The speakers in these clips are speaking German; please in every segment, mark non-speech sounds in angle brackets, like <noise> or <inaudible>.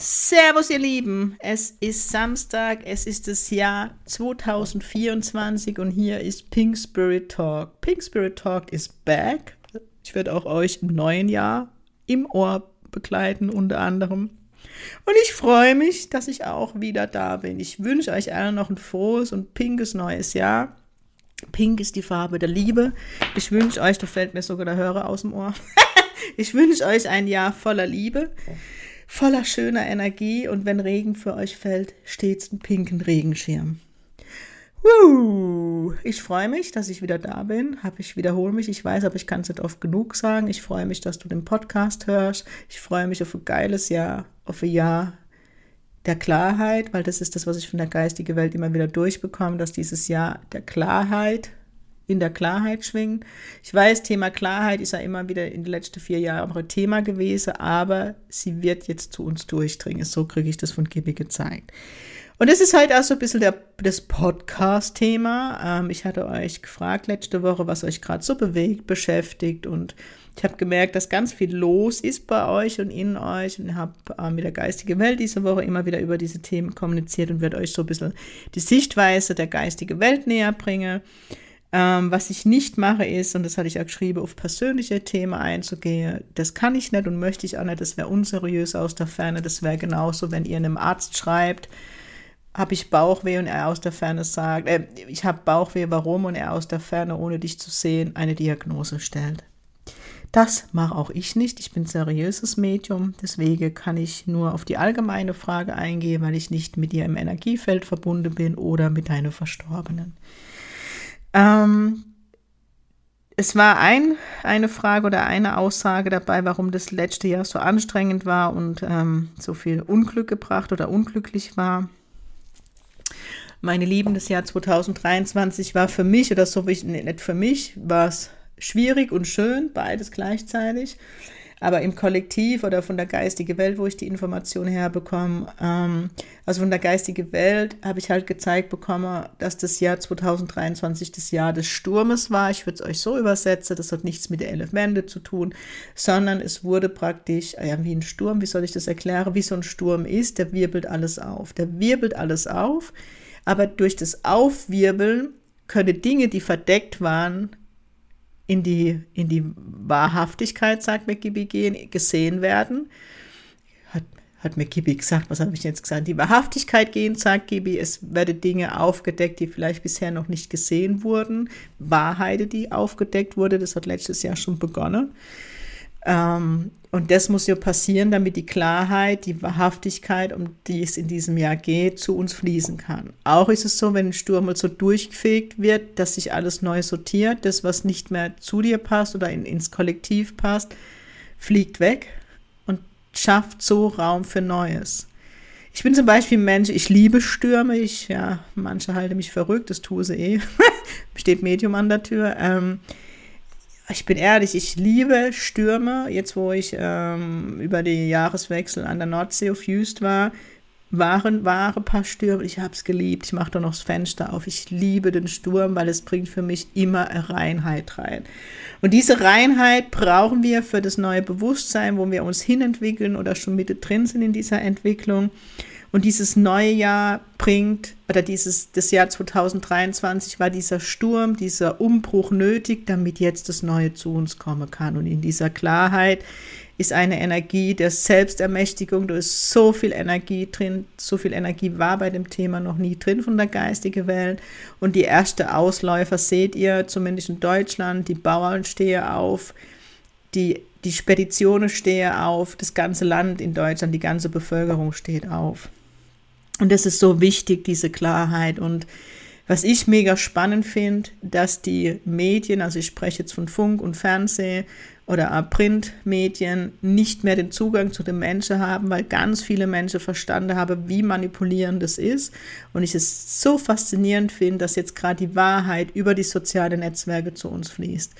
Servus, ihr Lieben. Es ist Samstag, es ist das Jahr 2024 und hier ist Pink Spirit Talk. Pink Spirit Talk ist back. Ich werde auch euch im neuen Jahr im Ohr begleiten, unter anderem. Und ich freue mich, dass ich auch wieder da bin. Ich wünsche euch allen noch ein frohes und pinkes neues Jahr. Pink ist die Farbe der Liebe. Ich wünsche euch, da fällt mir sogar der Hörer aus dem Ohr. <laughs> ich wünsche euch ein Jahr voller Liebe voller schöner Energie und wenn Regen für euch fällt, stets einen pinken Regenschirm. Woo! Ich freue mich, dass ich wieder da bin. Hab ich wiederhole mich. Ich weiß, aber ich kann es nicht oft genug sagen. Ich freue mich, dass du den Podcast hörst. Ich freue mich auf ein geiles Jahr, auf ein Jahr der Klarheit, weil das ist das, was ich von der geistigen Welt immer wieder durchbekomme, dass dieses Jahr der Klarheit in der Klarheit schwingen. Ich weiß, Thema Klarheit ist ja immer wieder in den letzten vier Jahren Thema gewesen, aber sie wird jetzt zu uns durchdringen. So kriege ich das von Gibi gezeigt. Und das ist halt auch so ein bisschen der, das Podcast-Thema. Ähm, ich hatte euch gefragt letzte Woche, was euch gerade so bewegt, beschäftigt und ich habe gemerkt, dass ganz viel los ist bei euch und in euch und habe äh, mit der geistigen Welt diese Woche immer wieder über diese Themen kommuniziert und werde euch so ein bisschen die Sichtweise der geistigen Welt näher bringen. Ähm, was ich nicht mache, ist, und das hatte ich ja geschrieben, auf persönliche Themen einzugehen. Das kann ich nicht und möchte ich auch nicht. Das wäre unseriös aus der Ferne. Das wäre genauso, wenn ihr einem Arzt schreibt, habe ich Bauchweh und er aus der Ferne sagt, äh, ich habe Bauchweh, warum? Und er aus der Ferne, ohne dich zu sehen, eine Diagnose stellt. Das mache auch ich nicht. Ich bin seriöses Medium. Deswegen kann ich nur auf die allgemeine Frage eingehen, weil ich nicht mit dir im Energiefeld verbunden bin oder mit deinen Verstorbenen. Ähm, es war ein, eine Frage oder eine Aussage dabei, warum das letzte Jahr so anstrengend war und ähm, so viel Unglück gebracht oder unglücklich war. Meine Lieben, das Jahr 2023 war für mich, oder so wie nicht für mich, war es schwierig und schön, beides gleichzeitig. Aber im Kollektiv oder von der geistigen Welt, wo ich die Information herbekomme, ähm, also von der geistigen Welt, habe ich halt gezeigt bekommen, dass das Jahr 2023 das Jahr des Sturmes war. Ich würde es euch so übersetzen, das hat nichts mit der Elemente zu tun, sondern es wurde praktisch, ja, wie ein Sturm, wie soll ich das erklären, wie so ein Sturm ist, der wirbelt alles auf. Der wirbelt alles auf, aber durch das Aufwirbeln können Dinge, die verdeckt waren, in die, in die Wahrhaftigkeit, sagt McGibby, gehen, gesehen werden. Hat, hat McGibby gesagt, was habe ich jetzt gesagt? Die Wahrhaftigkeit gehen, sagt Gibby, es werden Dinge aufgedeckt, die vielleicht bisher noch nicht gesehen wurden. Wahrheit, die aufgedeckt wurde, das hat letztes Jahr schon begonnen. Ähm, und das muss ja passieren, damit die Klarheit, die Wahrhaftigkeit, um die es in diesem Jahr geht, zu uns fließen kann. Auch ist es so, wenn ein Sturm so durchgefegt wird, dass sich alles neu sortiert, das, was nicht mehr zu dir passt oder in, ins Kollektiv passt, fliegt weg und schafft so Raum für Neues. Ich bin zum Beispiel ein Mensch, ich liebe Stürme. Ich, ja, manche halten mich verrückt, das tue sie eh. <laughs> Steht Medium an der Tür. Ähm, ich bin ehrlich, ich liebe Stürme. Jetzt, wo ich ähm, über die Jahreswechsel an der Nordsee auf Just war, waren wahre paar Stürme. Ich habe es geliebt. Ich mache da noch das Fenster auf. Ich liebe den Sturm, weil es bringt für mich immer Reinheit rein. Und diese Reinheit brauchen wir für das neue Bewusstsein, wo wir uns hinentwickeln oder schon mittendrin sind in dieser Entwicklung. Und dieses neue Jahr bringt, oder dieses, das Jahr 2023 war dieser Sturm, dieser Umbruch nötig, damit jetzt das Neue zu uns kommen kann. Und in dieser Klarheit ist eine Energie der Selbstermächtigung. Da ist so viel Energie drin, so viel Energie war bei dem Thema noch nie drin von der geistigen Welt. Und die erste Ausläufer seht ihr, zumindest in Deutschland, die Bauern stehen auf, die die Speditionen stehen auf, das ganze Land in Deutschland, die ganze Bevölkerung steht auf. Und das ist so wichtig, diese Klarheit. Und was ich mega spannend finde, dass die Medien, also ich spreche jetzt von Funk und Fernsehen oder Printmedien nicht mehr den Zugang zu den Menschen haben, weil ganz viele Menschen verstanden haben, wie manipulierend das ist. Und ich es so faszinierend finde, dass jetzt gerade die Wahrheit über die sozialen Netzwerke zu uns fließt.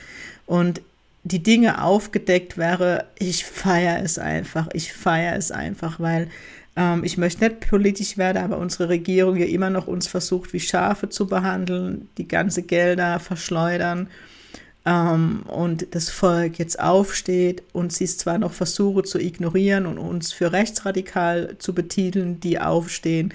Und die Dinge aufgedeckt wäre, ich feiere es einfach. Ich feiere es einfach, weil ähm, ich möchte nicht politisch werden, aber unsere Regierung ja immer noch uns versucht, wie Schafe zu behandeln, die ganze Gelder verschleudern ähm, und das Volk jetzt aufsteht und sie es zwar noch versuche zu ignorieren und uns für rechtsradikal zu betiteln, die aufstehen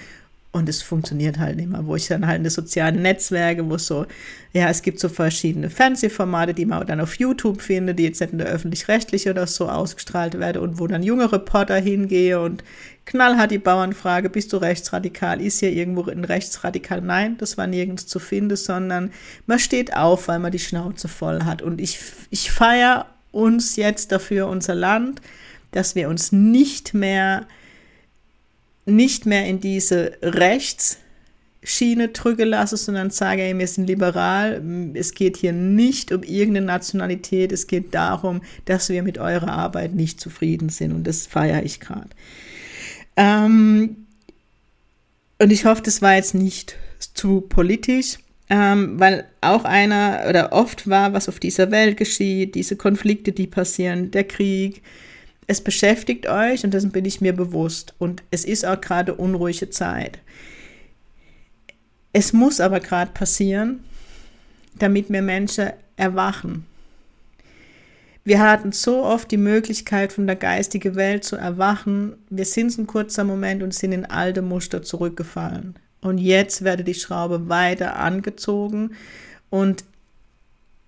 und es funktioniert halt mehr, wo ich dann halt in sozialen Netzwerke, wo so, ja, es gibt so verschiedene Fernsehformate, die man dann auf YouTube findet, die jetzt nicht in der öffentlich-rechtlichen oder so ausgestrahlt werden und wo dann junge Reporter hingehe und knallhart die Bauernfrage, bist du rechtsradikal? Ist hier irgendwo ein rechtsradikal? Nein, das war nirgends zu finden, sondern man steht auf, weil man die Schnauze voll hat. Und ich, ich feiere uns jetzt dafür, unser Land, dass wir uns nicht mehr nicht mehr in diese Rechtsschiene drücken lasse, sondern sage, ey, wir sind liberal, es geht hier nicht um irgendeine Nationalität, es geht darum, dass wir mit eurer Arbeit nicht zufrieden sind. Und das feiere ich gerade. Ähm, und ich hoffe, das war jetzt nicht zu politisch, ähm, weil auch einer oder oft war, was auf dieser Welt geschieht, diese Konflikte, die passieren, der Krieg, es beschäftigt euch und dessen bin ich mir bewusst. Und es ist auch gerade unruhige Zeit. Es muss aber gerade passieren, damit wir Menschen erwachen. Wir hatten so oft die Möglichkeit, von der geistigen Welt zu erwachen. Wir sind ein kurzer Moment und sind in alte Muster zurückgefallen. Und jetzt werde die Schraube weiter angezogen. Und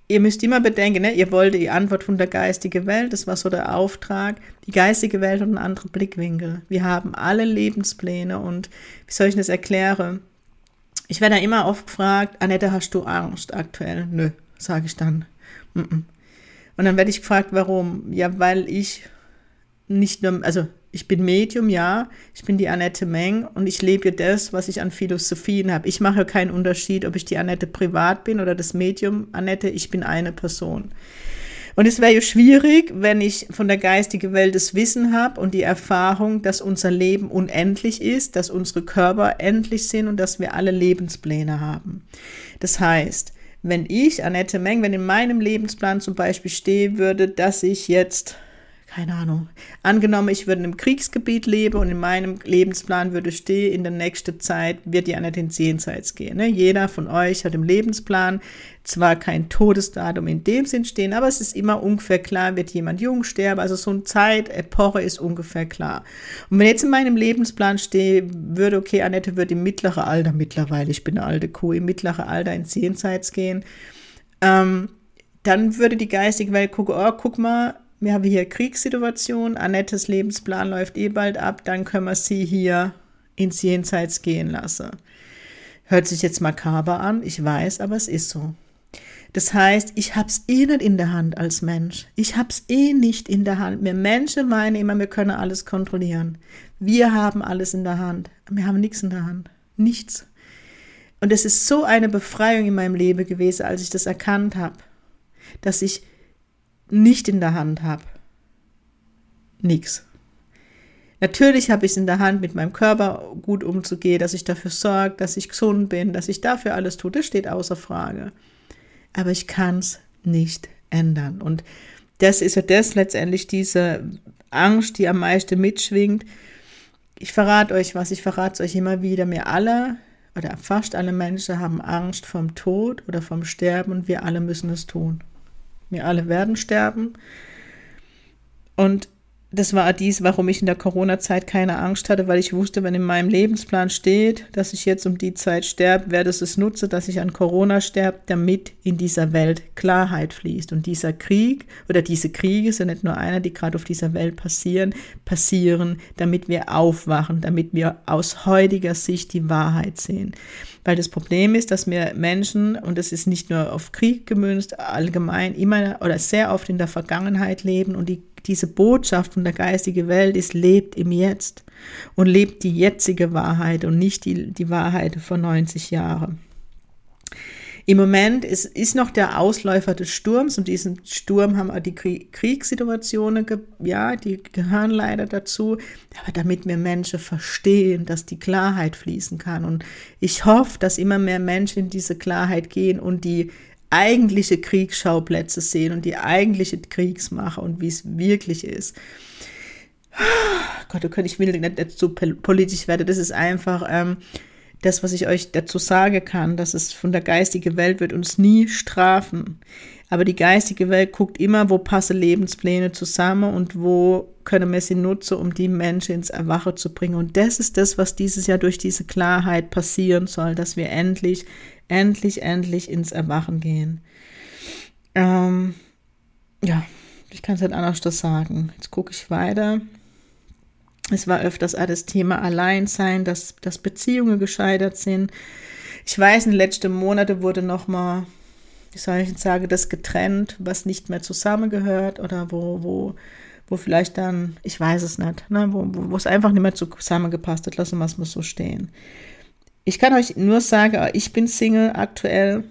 ihr müsst immer bedenken, ne, ihr wollt die Antwort von der geistigen Welt, das war so der Auftrag. Die geistige Welt hat einen anderen Blickwinkel. Wir haben alle Lebenspläne und wie soll ich das erklären? Ich werde da immer oft gefragt, Annette, hast du Angst aktuell? Nö, sage ich dann. Und dann werde ich gefragt, warum? Ja, weil ich nicht nur, also ich bin Medium, ja, ich bin die Annette Meng und ich lebe das, was ich an Philosophien habe. Ich mache keinen Unterschied, ob ich die Annette privat bin oder das Medium Annette, ich bin eine Person. Und es wäre ja schwierig, wenn ich von der geistigen Welt das Wissen habe und die Erfahrung, dass unser Leben unendlich ist, dass unsere Körper endlich sind und dass wir alle Lebenspläne haben. Das heißt, wenn ich, Annette Meng, wenn in meinem Lebensplan zum Beispiel stehen würde, dass ich jetzt keine Ahnung, angenommen, ich würde in einem Kriegsgebiet leben und in meinem Lebensplan würde stehen, in der nächsten Zeit wird die nicht ins Jenseits gehen. Ne? Jeder von euch hat im Lebensplan zwar kein Todesdatum in dem Sinn stehen, aber es ist immer ungefähr klar, wird jemand jung sterben. Also so eine Zeitepoche ist ungefähr klar. Und wenn jetzt in meinem Lebensplan stehe, würde, okay, Annette wird im mittleren Alter, mittlerweile, ich bin eine alte Kuh, im mittleren Alter ins Jenseits gehen, ähm, dann würde die geistige Welt gucken, oh, guck mal, wir haben hier Kriegssituation, Annettes Lebensplan läuft eh bald ab, dann können wir sie hier ins Jenseits gehen lassen. Hört sich jetzt makaber an, ich weiß, aber es ist so. Das heißt, ich hab's eh nicht in der Hand als Mensch. Ich hab's eh nicht in der Hand. Wir Menschen meinen immer, wir können alles kontrollieren. Wir haben alles in der Hand. Wir haben nichts in der Hand. Nichts. Und es ist so eine Befreiung in meinem Leben gewesen, als ich das erkannt habe, dass ich nicht in der Hand habe. Nix. Natürlich habe ich es in der Hand, mit meinem Körper gut umzugehen, dass ich dafür sorge, dass ich gesund bin, dass ich dafür alles tue, das steht außer Frage. Aber ich kann es nicht ändern. Und das ist ja das letztendlich diese Angst, die am meisten mitschwingt. Ich verrate euch was, ich verrate es euch immer wieder. Wir alle oder fast alle Menschen haben Angst vom Tod oder vom Sterben und wir alle müssen es tun. Wir alle werden sterben. Und das war dies, warum ich in der Corona-Zeit keine Angst hatte, weil ich wusste, wenn in meinem Lebensplan steht, dass ich jetzt um die Zeit sterbe, werde es es nutze, dass ich an Corona sterbe, damit in dieser Welt Klarheit fließt. Und dieser Krieg oder diese Kriege sind nicht nur einer, die gerade auf dieser Welt passieren, passieren, damit wir aufwachen, damit wir aus heutiger Sicht die Wahrheit sehen. Weil das Problem ist, dass wir Menschen, und das ist nicht nur auf Krieg gemünzt, allgemein immer oder sehr oft in der Vergangenheit leben und die diese Botschaft von der geistigen Welt ist, lebt im Jetzt und lebt die jetzige Wahrheit und nicht die, die Wahrheit vor 90 Jahren. Im Moment ist, ist noch der Ausläufer des Sturms und diesen Sturm haben auch die Kriegssituationen, ja, die gehören leider dazu. Aber damit wir Menschen verstehen, dass die Klarheit fließen kann. Und ich hoffe, dass immer mehr Menschen in diese Klarheit gehen und die eigentliche Kriegsschauplätze sehen und die eigentliche Kriegsmache und wie es wirklich ist. Gott, du könnt, ich will nicht zu politisch werden. Das ist einfach ähm, das, was ich euch dazu sagen kann, dass es von der geistigen Welt wird uns nie strafen. Aber die geistige Welt guckt immer, wo passen Lebenspläne zusammen und wo können wir sie nutzen, um die Menschen ins Erwachen zu bringen. Und das ist das, was dieses Jahr durch diese Klarheit passieren soll, dass wir endlich, endlich, endlich ins Erwachen gehen. Ähm, ja, ich kann es halt anders sagen. Jetzt gucke ich weiter. Es war öfters auch das Thema Alleinsein, dass, dass Beziehungen gescheitert sind. Ich weiß, in den letzten Monaten wurde nochmal, wie soll ich jetzt sagen, das getrennt, was nicht mehr zusammengehört oder wo, wo, wo vielleicht dann, ich weiß es nicht, ne, wo, wo, wo es einfach nicht mehr zusammengepasst hat. Lassen wir es mal so stehen. Ich kann euch nur sagen, ich bin Single aktuell.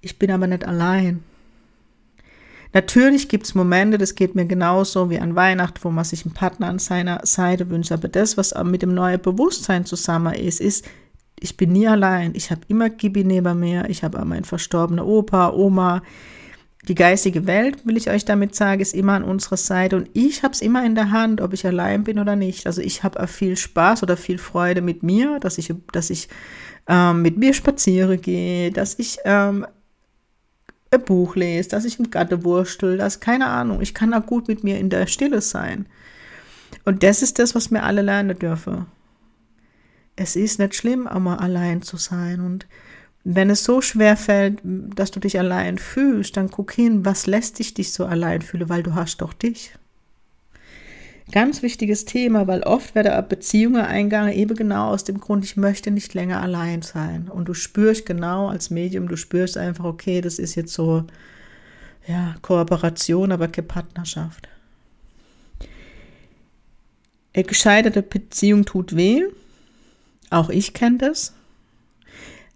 Ich bin aber nicht allein. Natürlich gibt es Momente, das geht mir genauso wie an Weihnachten, wo man sich einen Partner an seiner Seite wünscht. Aber das, was mit dem neuen Bewusstsein zusammen ist, ist, ich bin nie allein. Ich habe immer Gibi neben mir. Ich habe meinen verstorbenen Opa, Oma. Die geistige Welt, will ich euch damit sagen, ist immer an unserer Seite. Und ich habe es immer in der Hand, ob ich allein bin oder nicht. Also ich habe auch viel Spaß oder viel Freude mit mir, dass ich, dass ich ähm, mit mir spaziere gehe, dass ich ähm, ein Buch lese, dass ich im Gatte wurstel, dass, keine Ahnung, ich kann da gut mit mir in der Stille sein. Und das ist das, was wir alle lernen dürfen. Es ist nicht schlimm, einmal allein zu sein. Und wenn es so schwer fällt, dass du dich allein fühlst, dann guck hin, was lässt dich dich so allein fühlen, weil du hast doch dich. Ganz wichtiges Thema, weil oft werden Beziehungen eingegangen, eben genau aus dem Grund, ich möchte nicht länger allein sein. Und du spürst genau als Medium, du spürst einfach, okay, das ist jetzt so, ja, Kooperation, aber keine Partnerschaft. Eine gescheiterte Beziehung tut weh. Auch ich kenne das.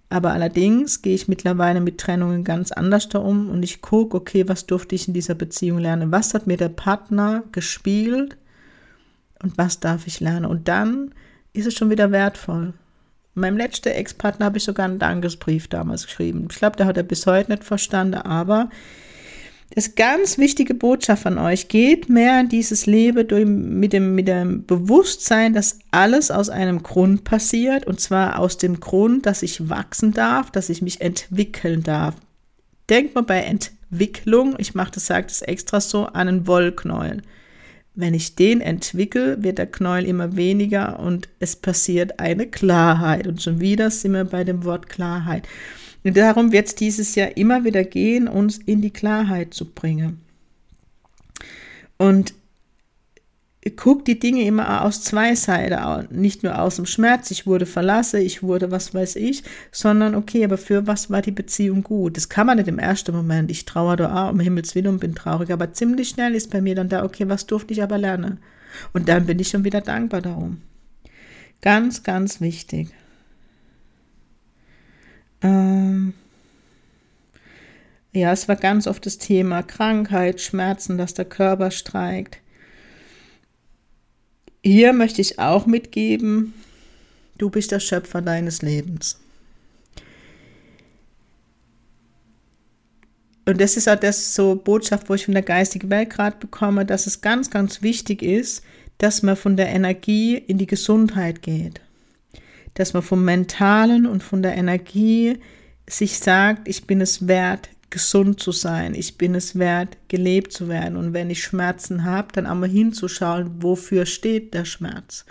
Aber allerdings gehe ich mittlerweile mit Trennungen ganz anders da um und ich gucke, okay, was durfte ich in dieser Beziehung lernen? Was hat mir der Partner gespielt? Und was darf ich lernen. Und dann ist es schon wieder wertvoll. Meinem letzten Ex-Partner habe ich sogar einen Dankesbrief damals geschrieben. Ich glaube, der hat er bis heute nicht verstanden, aber das ganz wichtige Botschaft an euch, geht mehr in dieses Leben durch, mit, dem, mit dem Bewusstsein, dass alles aus einem Grund passiert und zwar aus dem Grund, dass ich wachsen darf, dass ich mich entwickeln darf. Denkt mal bei Entwicklung, ich mache das, sage das extra so, an einen Wollknäuel. Wenn ich den entwickle, wird der Knäuel immer weniger und es passiert eine Klarheit. Und schon wieder sind wir bei dem Wort Klarheit. Und darum wird es dieses Jahr immer wieder gehen, uns in die Klarheit zu bringen. Und guck die Dinge immer aus zwei Seiten, nicht nur aus dem Schmerz, ich wurde verlassen, ich wurde was weiß ich, sondern okay, aber für was war die Beziehung gut? Das kann man nicht im ersten Moment. Ich trauere da auch um Himmels Willen und bin traurig, aber ziemlich schnell ist bei mir dann da, okay, was durfte ich aber lernen? Und dann bin ich schon wieder dankbar darum. Ganz, ganz wichtig. Ähm ja, es war ganz oft das Thema Krankheit, Schmerzen, dass der Körper streikt hier möchte ich auch mitgeben, du bist der Schöpfer deines Lebens. Und das ist auch das so Botschaft, wo ich von der geistigen Welt gerade bekomme, dass es ganz, ganz wichtig ist, dass man von der Energie in die Gesundheit geht. Dass man vom Mentalen und von der Energie sich sagt, ich bin es wert, gesund zu sein. Ich bin es wert, gelebt zu werden. Und wenn ich Schmerzen habe, dann einmal hinzuschauen, wofür steht der Schmerz.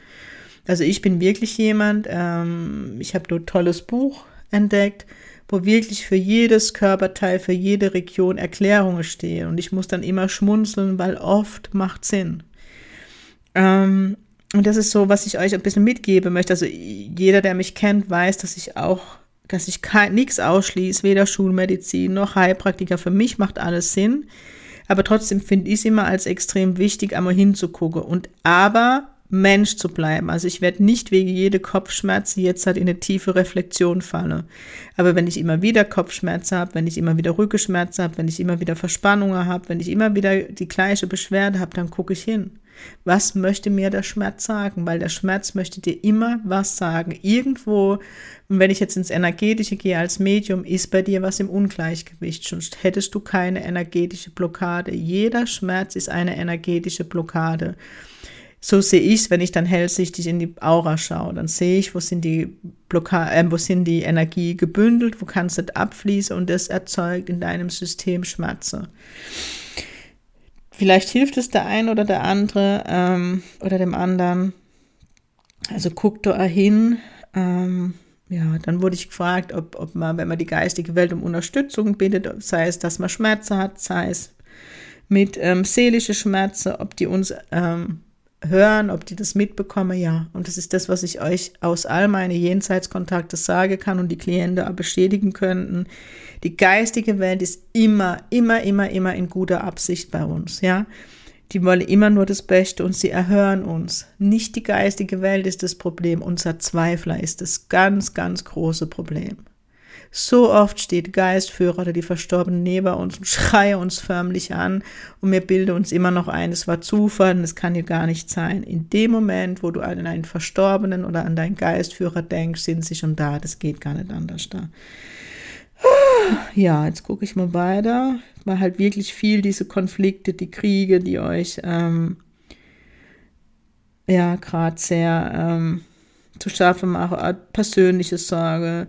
Also ich bin wirklich jemand, ähm, ich habe ein tolles Buch entdeckt, wo wirklich für jedes Körperteil, für jede Region Erklärungen stehen. Und ich muss dann immer schmunzeln, weil oft macht Sinn. Ähm, und das ist so, was ich euch ein bisschen mitgeben möchte. Also jeder, der mich kennt, weiß, dass ich auch dass ich nichts ausschließe, weder Schulmedizin noch Heilpraktiker. Für mich macht alles Sinn. Aber trotzdem finde ich es immer als extrem wichtig, einmal hinzugucken. Und aber Mensch zu bleiben. Also ich werde nicht wegen jede Kopfschmerzen jetzt halt in eine tiefe Reflexion fallen. Aber wenn ich immer wieder Kopfschmerzen habe, wenn ich immer wieder Rückenschmerzen habe, wenn ich immer wieder Verspannungen habe, wenn ich immer wieder die gleiche Beschwerde habe, dann gucke ich hin. Was möchte mir der Schmerz sagen? Weil der Schmerz möchte dir immer was sagen. Irgendwo, wenn ich jetzt ins Energetische gehe als Medium, ist bei dir was im Ungleichgewicht. Sonst hättest du keine energetische Blockade. Jeder Schmerz ist eine energetische Blockade. So sehe ich es, wenn ich dann hellsichtig in die Aura schaue. Dann sehe ich, wo sind die Blockade, äh, wo sind die Energie gebündelt, wo kann es nicht abfließen und das erzeugt in deinem System Schmerze. Vielleicht hilft es der ein oder der andere ähm, oder dem anderen. Also guck da hin. Ähm, ja, dann wurde ich gefragt, ob, ob man, wenn man die geistige Welt um Unterstützung bittet, sei es, dass man Schmerzen hat, sei es mit ähm, seelische Schmerzen, ob die uns ähm, hören, ob die das mitbekommen, ja. Und das ist das, was ich euch aus all meine Jenseitskontakte sagen kann und die Klienten auch bestätigen könnten. Die geistige Welt ist immer, immer, immer, immer in guter Absicht bei uns, ja. Die wollen immer nur das Beste und sie erhören uns. Nicht die geistige Welt ist das Problem, unser Zweifler ist das ganz, ganz große Problem. So oft steht Geistführer oder die Verstorbenen neben uns und <laughs> schreie uns förmlich an und wir bilden uns immer noch ein, es war Zufall und es kann ja gar nicht sein. In dem Moment, wo du an einen Verstorbenen oder an deinen Geistführer denkst, sind sie schon da. Das geht gar nicht anders da. <sighs> Ja, jetzt gucke ich mal weiter. War halt wirklich viel diese Konflikte, die Kriege, die euch ähm, ja gerade sehr ähm, zu schaffen machen, persönliche Sorge,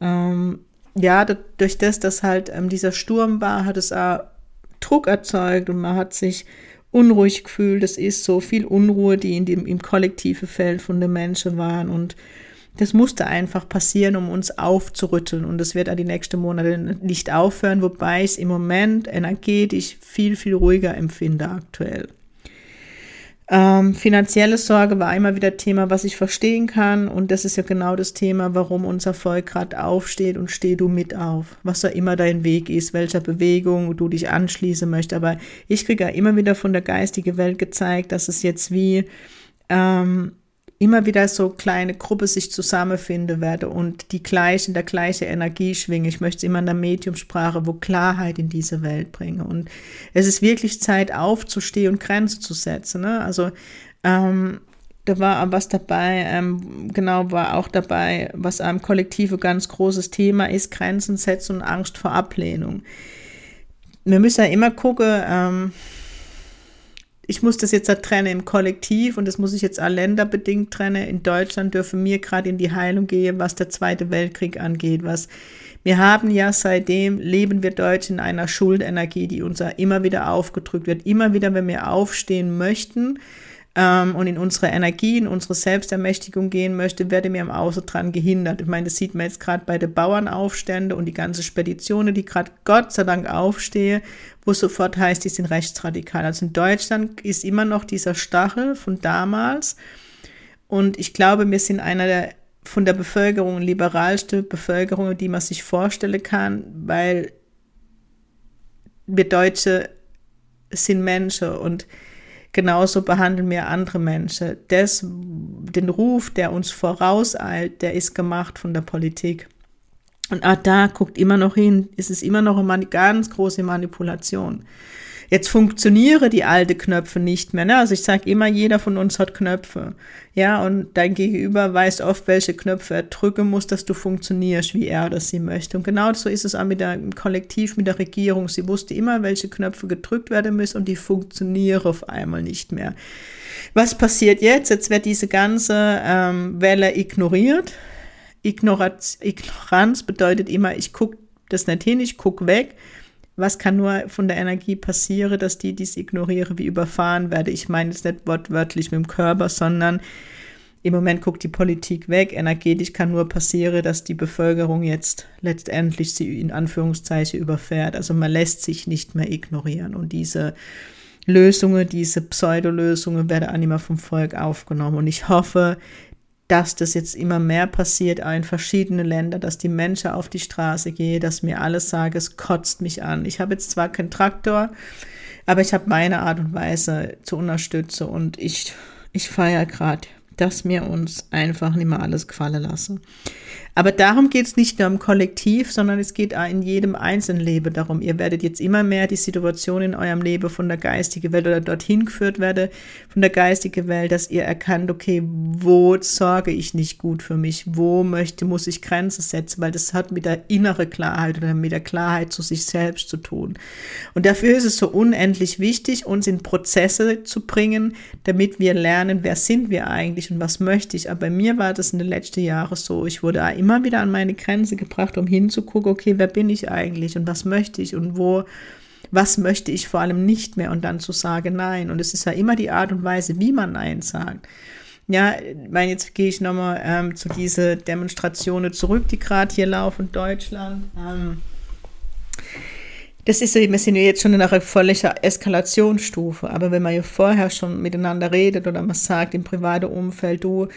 ähm, ja, durch das, dass halt ähm, dieser Sturm war, hat es auch Druck erzeugt und man hat sich unruhig gefühlt. Es ist so viel Unruhe, die in dem, im kollektive Feld von den Menschen waren und das musste einfach passieren, um uns aufzurütteln. Und das wird auch die nächsten Monate nicht aufhören, wobei ich es im Moment energetisch viel, viel ruhiger empfinde aktuell. Ähm, finanzielle Sorge war immer wieder Thema, was ich verstehen kann. Und das ist ja genau das Thema, warum unser Volk gerade aufsteht und steh du mit auf. Was da immer dein Weg ist, welcher Bewegung du dich anschließen möchtest. Aber ich kriege ja immer wieder von der geistigen Welt gezeigt, dass es jetzt wie ähm, immer wieder so kleine Gruppe sich zusammenfinden werde und die gleichen, der gleiche Energie schwinge. Ich möchte immer in der Mediumsprache, wo Klarheit in diese Welt bringe. Und es ist wirklich Zeit aufzustehen und Grenzen zu setzen. Ne? Also ähm, da war was dabei, ähm, genau war auch dabei, was am Kollektive ganz großes Thema ist, Grenzen setzen und Angst vor Ablehnung. Wir müssen ja immer gucken, ähm, ich muss das jetzt trennen im Kollektiv und das muss ich jetzt länderbedingt trennen. In Deutschland dürfen wir gerade in die Heilung gehen, was der Zweite Weltkrieg angeht, was wir haben ja seitdem leben wir Deutschen in einer Schuldenergie, die uns immer wieder aufgedrückt wird. Immer wieder, wenn wir aufstehen möchten, ähm, und in unsere Energie, in unsere Selbstermächtigung gehen möchte, werde mir im Außen dran gehindert. Ich meine, das sieht man jetzt gerade bei den Bauernaufständen und die ganze Speditionen, die gerade Gott sei Dank aufstehe, wo sofort heißt, die sind rechtsradikal. Also in Deutschland ist immer noch dieser Stachel von damals. Und ich glaube, wir sind einer der von der Bevölkerung liberalste Bevölkerung, die man sich vorstellen kann, weil wir Deutsche sind Menschen und genauso behandeln wir andere Menschen. Das, den Ruf, der uns vorauseilt, der ist gemacht von der Politik. Und auch da guckt immer noch hin, ist es immer noch eine ganz große Manipulation. Jetzt funktionieren die alten Knöpfe nicht mehr. Ne? Also ich sage immer, jeder von uns hat Knöpfe. Ja, und dein Gegenüber weiß oft, welche Knöpfe er drücken muss, dass du funktionierst, wie er oder sie möchte. Und genau so ist es auch mit dem Kollektiv, mit der Regierung. Sie wusste immer, welche Knöpfe gedrückt werden müssen und die funktionieren auf einmal nicht mehr. Was passiert jetzt? Jetzt wird diese ganze ähm, Welle ignoriert. Ignoranz, Ignoranz bedeutet immer, ich gucke das nicht hin, ich gucke weg was kann nur von der Energie passieren, dass die dies ignoriere, wie überfahren werde. Ich meine es nicht wortwörtlich mit dem Körper, sondern im Moment guckt die Politik weg. Energetisch kann nur passieren, dass die Bevölkerung jetzt letztendlich sie in Anführungszeichen überfährt. Also man lässt sich nicht mehr ignorieren. Und diese Lösungen, diese Pseudolösungen werden auch nicht mehr vom Volk aufgenommen. Und ich hoffe, dass das jetzt immer mehr passiert, auch in verschiedenen Ländern, dass die Menschen auf die Straße gehen, dass mir alles sage, es kotzt mich an. Ich habe jetzt zwar keinen Traktor, aber ich habe meine Art und Weise zu unterstützen und ich, ich feiere gerade, dass wir uns einfach nicht mehr alles gefallen lassen. Aber darum geht es nicht nur im Kollektiv, sondern es geht in jedem einzelnen Leben darum. Ihr werdet jetzt immer mehr die Situation in eurem Leben von der geistigen Welt oder dorthin geführt werde von der geistigen Welt, dass ihr erkannt, okay, wo sorge ich nicht gut für mich? Wo möchte, muss ich Grenzen setzen? Weil das hat mit der inneren Klarheit oder mit der Klarheit zu sich selbst zu tun. Und dafür ist es so unendlich wichtig, uns in Prozesse zu bringen, damit wir lernen, wer sind wir eigentlich und was möchte ich. Aber bei mir war das in den letzten Jahren so. Ich wurde immer immer wieder an meine Grenze gebracht, um hinzugucken, okay, wer bin ich eigentlich und was möchte ich und wo, was möchte ich vor allem nicht mehr und dann zu sagen Nein. Und es ist ja immer die Art und Weise, wie man Nein sagt. Ja, ich meine, jetzt gehe ich nochmal ähm, zu diesen Demonstrationen zurück, die gerade hier laufen Deutschland. Ähm, das ist wir sind ja jetzt schon in einer völligen Eskalationsstufe, aber wenn man ja vorher schon miteinander redet oder man sagt im privaten Umfeld, du,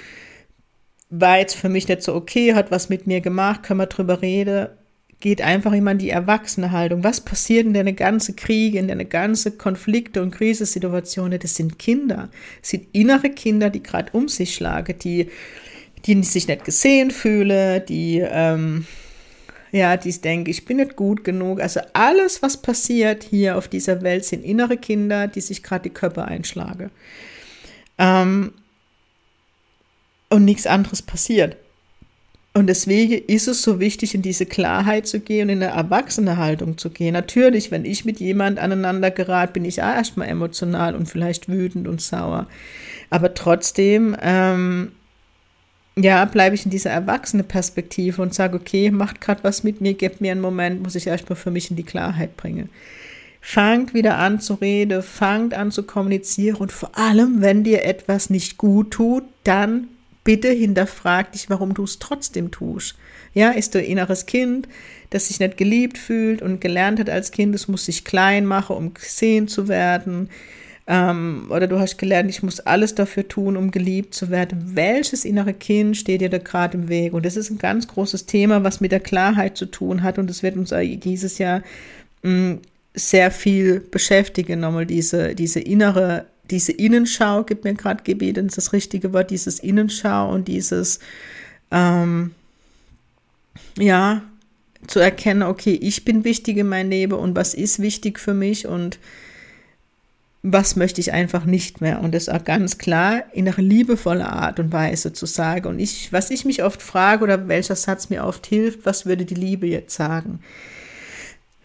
war jetzt für mich nicht so okay, hat was mit mir gemacht, können wir drüber reden, geht einfach immer in die Erwachsenenhaltung. Was passiert in deine ganze Kriege, in deine ganze Konflikte und Krisensituationen? Das sind Kinder. Das sind innere Kinder, die gerade um sich schlagen, die, die sich nicht gesehen fühlen, die, ähm, ja, die denken, ich bin nicht gut genug. Also alles, was passiert hier auf dieser Welt, sind innere Kinder, die sich gerade die Köpfe einschlagen. Ähm, und nichts anderes passiert. Und deswegen ist es so wichtig, in diese Klarheit zu gehen und in eine erwachsene Haltung zu gehen. Natürlich, wenn ich mit jemand aneinander gerate, bin ich auch erstmal emotional und vielleicht wütend und sauer. Aber trotzdem, ähm, ja, bleibe ich in dieser erwachsene Perspektive und sage, okay, macht gerade was mit mir, gebt mir einen Moment, muss ich erstmal für mich in die Klarheit bringen. Fangt wieder an zu reden, fangt an zu kommunizieren und vor allem, wenn dir etwas nicht gut tut, dann bitte hinterfrag dich, warum du es trotzdem tust. Ja, ist du inneres Kind, das sich nicht geliebt fühlt und gelernt hat als Kind, es muss sich klein machen, um gesehen zu werden. Ähm, oder du hast gelernt, ich muss alles dafür tun, um geliebt zu werden. Welches innere Kind steht dir da gerade im Weg? Und das ist ein ganz großes Thema, was mit der Klarheit zu tun hat. Und das wird uns dieses Jahr mh, mm, sehr viel beschäftigen, nochmal diese, diese innere diese Innenschau, gibt mir gerade gebeten, das richtige Wort, dieses Innenschau und dieses, ähm, ja, zu erkennen, okay, ich bin wichtig in meinem Leben und was ist wichtig für mich und was möchte ich einfach nicht mehr. Und das auch ganz klar in einer liebevollen Art und Weise zu sagen. Und ich, was ich mich oft frage oder welcher Satz mir oft hilft, was würde die Liebe jetzt sagen?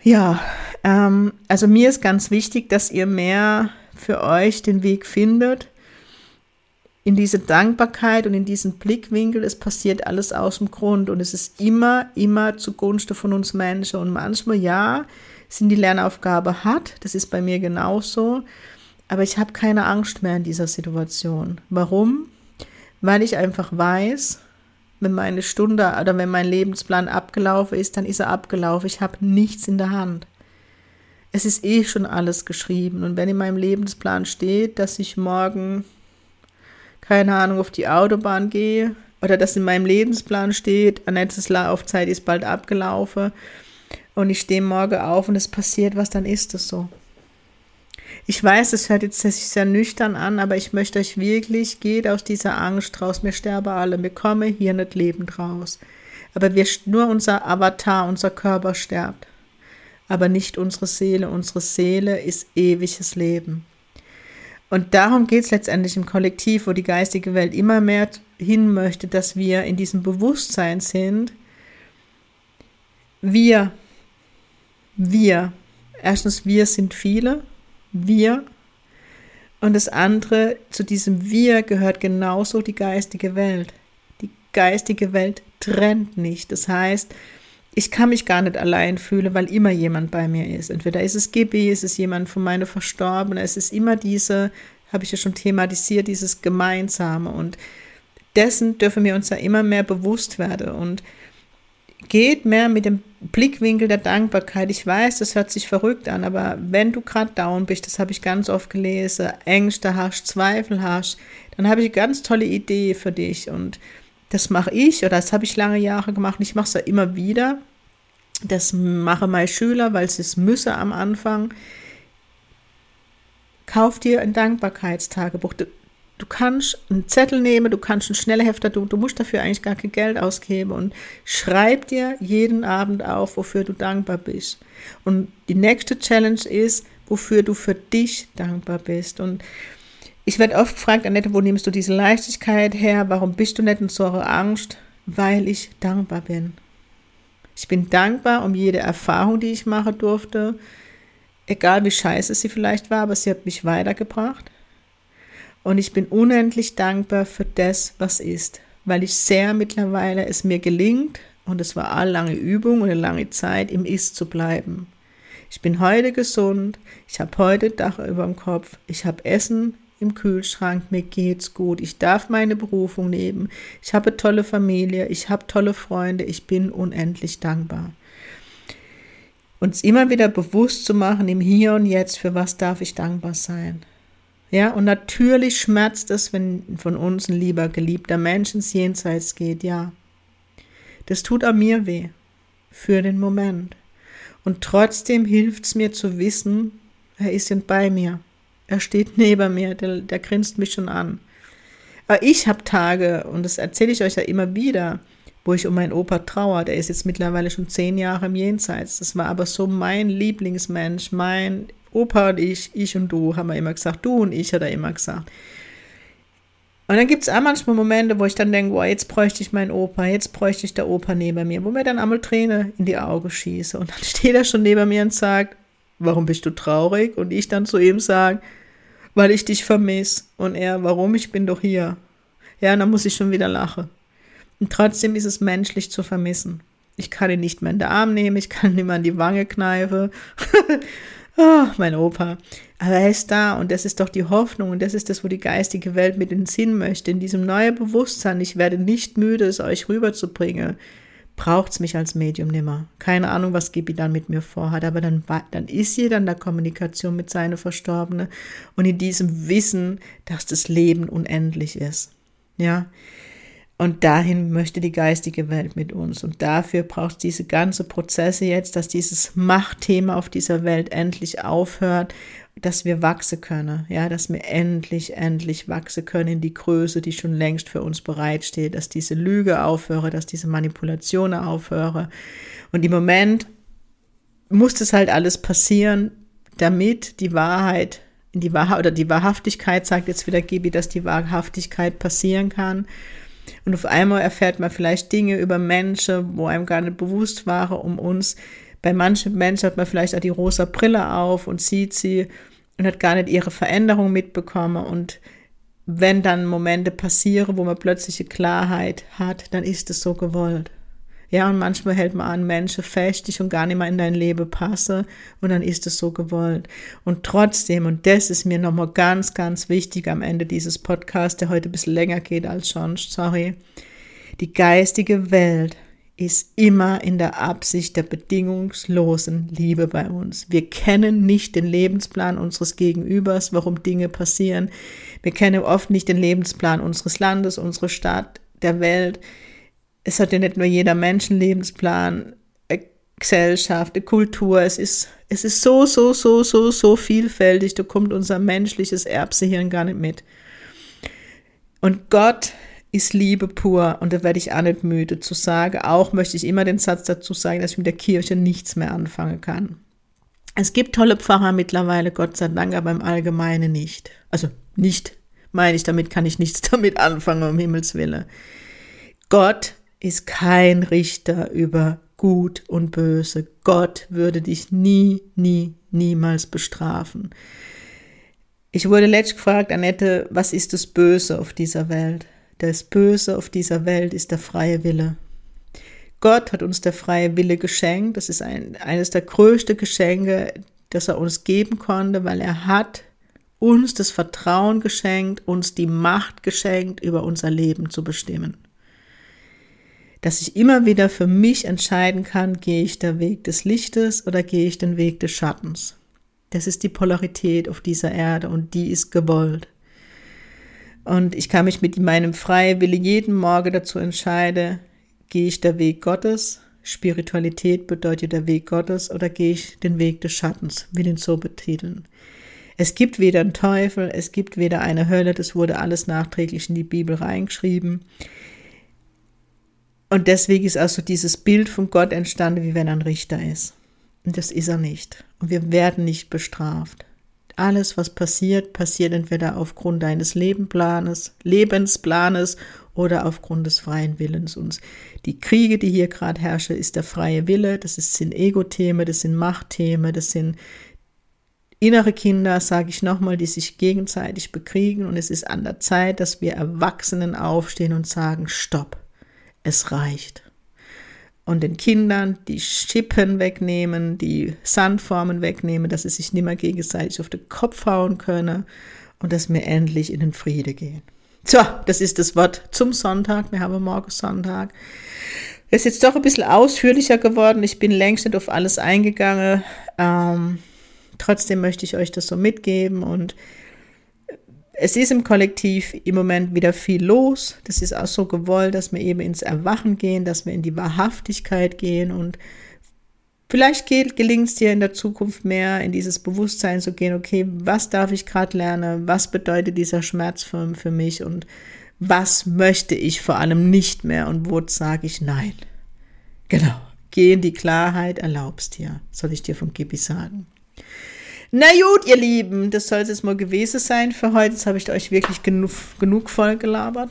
Ja, ähm, also mir ist ganz wichtig, dass ihr mehr für euch den Weg findet in diese Dankbarkeit und in diesen Blickwinkel, es passiert alles aus dem Grund und es ist immer, immer zugunsten von uns Menschen und manchmal ja, sind die Lernaufgabe hart, das ist bei mir genauso, aber ich habe keine Angst mehr in dieser Situation. Warum? Weil ich einfach weiß, wenn meine Stunde oder wenn mein Lebensplan abgelaufen ist, dann ist er abgelaufen. Ich habe nichts in der Hand es ist eh schon alles geschrieben. Und wenn in meinem Lebensplan steht, dass ich morgen, keine Ahnung, auf die Autobahn gehe, oder dass in meinem Lebensplan steht, Annettes Laufzeit ist bald abgelaufen und ich stehe morgen auf und es passiert was, dann ist es so. Ich weiß, es hört jetzt sich sehr nüchtern an, aber ich möchte euch wirklich, geht aus dieser Angst raus. Wir sterben alle, wir kommen hier nicht lebend raus. Aber wir, nur unser Avatar, unser Körper stirbt aber nicht unsere Seele. Unsere Seele ist ewiges Leben. Und darum geht es letztendlich im Kollektiv, wo die geistige Welt immer mehr hin möchte, dass wir in diesem Bewusstsein sind. Wir, wir, erstens, wir sind viele, wir. Und das andere, zu diesem Wir gehört genauso die geistige Welt. Die geistige Welt trennt nicht. Das heißt, ich kann mich gar nicht allein fühlen, weil immer jemand bei mir ist. Entweder ist es GB, ist es jemand von meinen Verstorbenen, es ist immer diese, habe ich ja schon thematisiert, dieses Gemeinsame. Und dessen dürfen wir uns ja immer mehr bewusst werden. Und geht mehr mit dem Blickwinkel der Dankbarkeit. Ich weiß, das hört sich verrückt an, aber wenn du gerade down bist, das habe ich ganz oft gelesen, Ängste hast, Zweifel hast, dann habe ich eine ganz tolle Idee für dich. Und das mache ich oder das habe ich lange Jahre gemacht ich mache es ja immer wieder. Das mache meine Schüler, weil sie es müsse am Anfang. Kauf dir ein Dankbarkeitstagebuch. Du kannst einen Zettel nehmen, du kannst einen Schnellhefter, du, du musst dafür eigentlich gar kein Geld ausgeben und schreib dir jeden Abend auf, wofür du dankbar bist. Und die nächste Challenge ist, wofür du für dich dankbar bist. Und ich werde oft gefragt, Annette, wo nimmst du diese Leichtigkeit her? Warum bist du nicht in so einer Angst? Weil ich dankbar bin. Ich bin dankbar um jede Erfahrung, die ich machen durfte, egal wie scheiße sie vielleicht war, aber sie hat mich weitergebracht. Und ich bin unendlich dankbar für das, was ist, weil ich sehr mittlerweile es mir gelingt, und es war eine lange Übung und eine lange Zeit, im Ist zu bleiben. Ich bin heute gesund, ich habe heute Dach über dem Kopf, ich habe Essen im Kühlschrank, mir geht's gut, ich darf meine Berufung nehmen, ich habe tolle Familie, ich habe tolle Freunde, ich bin unendlich dankbar. Uns immer wieder bewusst zu machen, im Hier und Jetzt, für was darf ich dankbar sein. Ja, und natürlich schmerzt es, wenn von uns ein lieber, geliebter Mensch ins Jenseits geht, ja. Das tut an mir weh. Für den Moment. Und trotzdem hilft es mir zu wissen, er ist bei mir. Er steht <laughs> neben mir, der, der grinst mich schon an. Aber ich habe Tage, und das erzähle ich euch ja immer wieder, wo ich um meinen Opa trauere. Der ist jetzt mittlerweile schon zehn Jahre im Jenseits. Das war aber so mein Lieblingsmensch, mein Opa und ich, ich und du, haben wir immer gesagt, du und ich, hat er immer gesagt. Und dann gibt es auch manchmal Momente, wo ich dann denke, wow, jetzt bräuchte ich meinen Opa, jetzt bräuchte ich der Opa neben mir, wo mir dann einmal Träne in die Augen schieße. Und dann <laughs> steht er schon neben mir und sagt, warum bist du traurig? Und ich dann zu ihm sage, weil ich dich vermisse. Und er, warum? Ich bin doch hier. Ja, und dann muss ich schon wieder lachen. Und trotzdem ist es menschlich zu vermissen. Ich kann ihn nicht mehr in den Arm nehmen, ich kann ihn nicht mehr an die Wange kneifen. oh, <laughs> mein Opa. Aber er ist da und das ist doch die Hoffnung und das ist das, wo die geistige Welt mit den Sinn möchte. In diesem neuen Bewusstsein, ich werde nicht müde, es euch rüberzubringen, braucht es mich als Medium nimmer. Keine Ahnung, was Gibi dann mit mir vorhat, aber dann, dann ist jeder in der Kommunikation mit seiner Verstorbene und in diesem Wissen, dass das Leben unendlich ist. Ja, und dahin möchte die geistige Welt mit uns. Und dafür braucht es diese ganze Prozesse jetzt, dass dieses Machtthema auf dieser Welt endlich aufhört, dass wir wachsen können. Ja, dass wir endlich, endlich wachsen können in die Größe, die schon längst für uns bereitsteht, dass diese Lüge aufhöre, dass diese Manipulationen aufhöre. Und im Moment muss das halt alles passieren, damit die Wahrheit die Wahrheit oder die Wahrhaftigkeit sagt jetzt wieder Gibi, dass die Wahrhaftigkeit passieren kann und auf einmal erfährt man vielleicht Dinge über Menschen, wo einem gar nicht bewusst waren, um uns. Bei manchen Menschen hat man vielleicht auch die rosa Brille auf und sieht sie und hat gar nicht ihre Veränderung mitbekommen. Und wenn dann Momente passieren, wo man plötzliche Klarheit hat, dann ist es so gewollt. Ja, und manchmal hält man an Menschen fest, schon gar nicht mehr in dein Leben passen und dann ist es so gewollt. Und trotzdem, und das ist mir nochmal ganz, ganz wichtig am Ende dieses Podcasts, der heute ein bisschen länger geht als sonst, sorry, die geistige Welt ist immer in der Absicht der bedingungslosen Liebe bei uns. Wir kennen nicht den Lebensplan unseres Gegenübers, warum Dinge passieren. Wir kennen oft nicht den Lebensplan unseres Landes, unserer Stadt, der Welt es hat ja nicht nur jeder Mensch Lebensplan, eine Gesellschaft, eine Kultur. Es ist, es ist so, so, so, so, so vielfältig. Da kommt unser menschliches Erbsehirn gar nicht mit. Und Gott ist Liebe pur und da werde ich auch nicht müde zu sagen. Auch möchte ich immer den Satz dazu sagen, dass ich mit der Kirche nichts mehr anfangen kann. Es gibt tolle Pfarrer mittlerweile, Gott sei Dank, aber im Allgemeinen nicht. Also nicht, meine ich, damit kann ich nichts <laughs> damit anfangen, um Himmels Willen. Gott ist kein Richter über Gut und Böse. Gott würde dich nie, nie, niemals bestrafen. Ich wurde letztlich gefragt, Annette, was ist das Böse auf dieser Welt? Das Böse auf dieser Welt ist der freie Wille. Gott hat uns der freie Wille geschenkt. Das ist ein, eines der größten Geschenke, das er uns geben konnte, weil er hat uns das Vertrauen geschenkt, uns die Macht geschenkt, über unser Leben zu bestimmen dass ich immer wieder für mich entscheiden kann, gehe ich den Weg des Lichtes oder gehe ich den Weg des Schattens. Das ist die Polarität auf dieser Erde und die ist gewollt. Und ich kann mich mit meinem freien Wille jeden Morgen dazu entscheiden, gehe ich der Weg Gottes, Spiritualität bedeutet der Weg Gottes oder gehe ich den Weg des Schattens, will ihn so betiteln. Es gibt weder einen Teufel, es gibt weder eine Hölle, das wurde alles nachträglich in die Bibel reingeschrieben. Und deswegen ist auch so dieses Bild von Gott entstanden, wie wenn er ein Richter ist. Und das ist er nicht. Und wir werden nicht bestraft. Alles, was passiert, passiert entweder aufgrund deines Lebensplanes, Lebensplanes oder aufgrund des freien Willens. Und die Kriege, die hier gerade herrschen, ist der freie Wille. Das sind Ego-Themen, das sind Machtthemen, das sind innere Kinder, sage ich nochmal, die sich gegenseitig bekriegen. Und es ist an der Zeit, dass wir Erwachsenen aufstehen und sagen, stopp, es reicht. Und den Kindern die Schippen wegnehmen, die Sandformen wegnehmen, dass sie sich nicht mehr gegenseitig auf den Kopf hauen können und dass wir endlich in den Friede gehen. So, das ist das Wort zum Sonntag. Wir haben morgen Sonntag. Es ist jetzt doch ein bisschen ausführlicher geworden. Ich bin längst nicht auf alles eingegangen. Ähm, Trotzdem möchte ich euch das so mitgeben und es ist im Kollektiv im Moment wieder viel los. Das ist auch so gewollt, dass wir eben ins Erwachen gehen, dass wir in die Wahrhaftigkeit gehen und vielleicht gelingt es dir in der Zukunft mehr in dieses Bewusstsein zu gehen, okay, was darf ich gerade lernen, was bedeutet dieser Schmerz für, für mich und was möchte ich vor allem nicht mehr und wo sage ich nein. Genau, geh in die Klarheit, erlaubst dir, soll ich dir von Gibi sagen. Na gut, ihr Lieben, das soll es jetzt mal gewesen sein für heute. Jetzt habe ich euch wirklich genug, genug voll gelabert.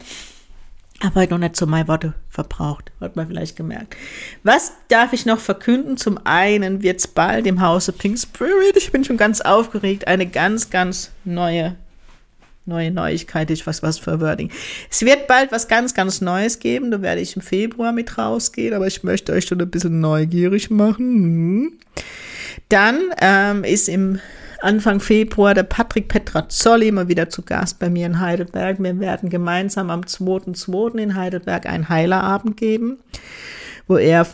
Aber noch nicht so meine Worte verbraucht, hat man vielleicht gemerkt. Was darf ich noch verkünden? Zum einen wird es bald im Hause Pink Spirit, ich bin schon ganz aufgeregt, eine ganz, ganz neue, neue Neuigkeit, ich weiß was für Wording. Es wird bald was ganz, ganz Neues geben, da werde ich im Februar mit rausgehen, aber ich möchte euch schon ein bisschen neugierig machen. Dann ähm, ist im Anfang Februar der Patrick Petrazzoli mal wieder zu Gast bei mir in Heidelberg. Wir werden gemeinsam am 2.2. in Heidelberg einen Heilerabend geben, wo er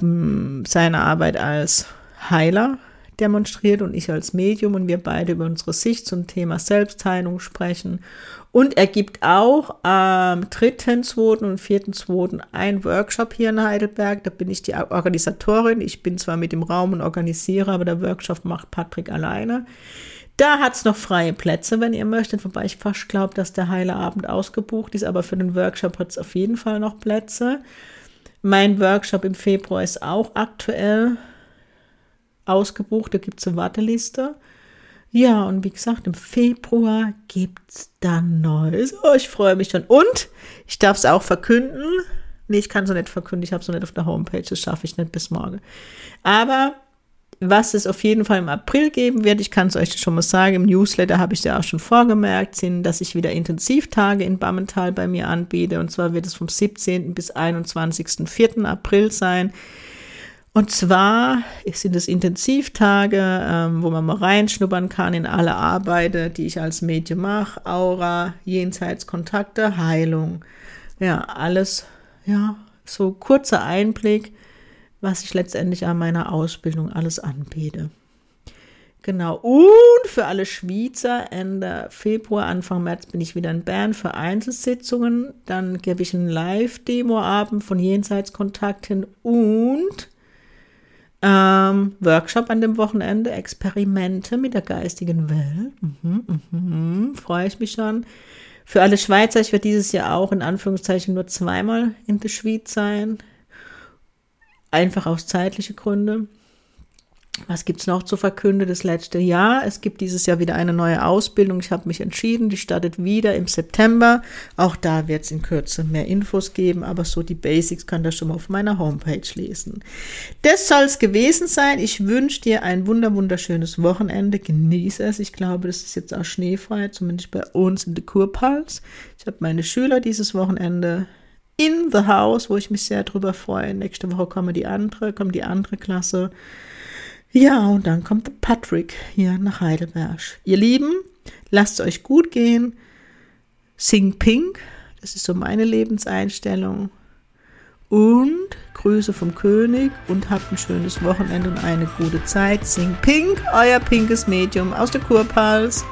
seine Arbeit als Heiler demonstriert und ich als Medium und wir beide über unsere Sicht zum Thema Selbstheilung sprechen. Und er gibt auch am 3.2. und 4.2. einen Workshop hier in Heidelberg. Da bin ich die Organisatorin. Ich bin zwar mit dem Raum und organisiere, aber der Workshop macht Patrick alleine. Da hat es noch freie Plätze, wenn ihr möchtet, wobei ich fast glaube, dass der heile Abend ausgebucht ist, aber für den Workshop hat es auf jeden Fall noch Plätze. Mein Workshop im Februar ist auch aktuell ausgebucht, da gibt es eine Warteliste. Ja, und wie gesagt, im Februar gibt es dann Neues. Oh, ich freue mich schon. Und ich darf es auch verkünden. Nee, ich kann es nicht verkünden, ich habe es noch nicht auf der Homepage, das schaffe ich nicht bis morgen. Aber was es auf jeden Fall im April geben wird, ich kann es euch schon mal sagen, im Newsletter habe ich ja auch schon vorgemerkt, sind, dass ich wieder Intensivtage in Bammental bei mir anbiete. Und zwar wird es vom 17. bis 21.04. April sein. Und zwar sind es Intensivtage, ähm, wo man mal reinschnuppern kann in alle Arbeiten, die ich als Medium mache. Aura, Jenseitskontakte, Heilung. Ja, alles, ja, so kurzer Einblick, was ich letztendlich an meiner Ausbildung alles anbiete. Genau. Und für alle Schweizer Ende Februar, Anfang März bin ich wieder in Bern für Einzelsitzungen. Dann gebe ich einen Live-Demo-Abend von Jenseitskontakten und ähm, Workshop an dem Wochenende, Experimente mit der geistigen Welt. Mhm, mhm, Freue ich mich schon. Für alle Schweizer, ich werde dieses Jahr auch in Anführungszeichen nur zweimal in der Schweiz sein. Einfach aus zeitlichen Gründen. Was gibt es noch zu verkünden? Das letzte Jahr. Es gibt dieses Jahr wieder eine neue Ausbildung. Ich habe mich entschieden, die startet wieder im September. Auch da wird es in Kürze mehr Infos geben, aber so die Basics könnt ihr schon mal auf meiner Homepage lesen. Das soll es gewesen sein. Ich wünsche dir ein wunder wunderschönes Wochenende. Genieße es. Ich glaube, das ist jetzt auch schneefrei, zumindest bei uns in der Kurpals. Ich habe meine Schüler dieses Wochenende in the house, wo ich mich sehr drüber freue. Nächste Woche kommen die andere, kommt die andere Klasse. Ja, und dann kommt Patrick hier nach Heidelberg. Ihr Lieben, lasst es euch gut gehen. Sing Pink, das ist so meine Lebenseinstellung. Und Grüße vom König und habt ein schönes Wochenende und eine gute Zeit. Sing Pink, euer pinkes Medium aus der Kurpals.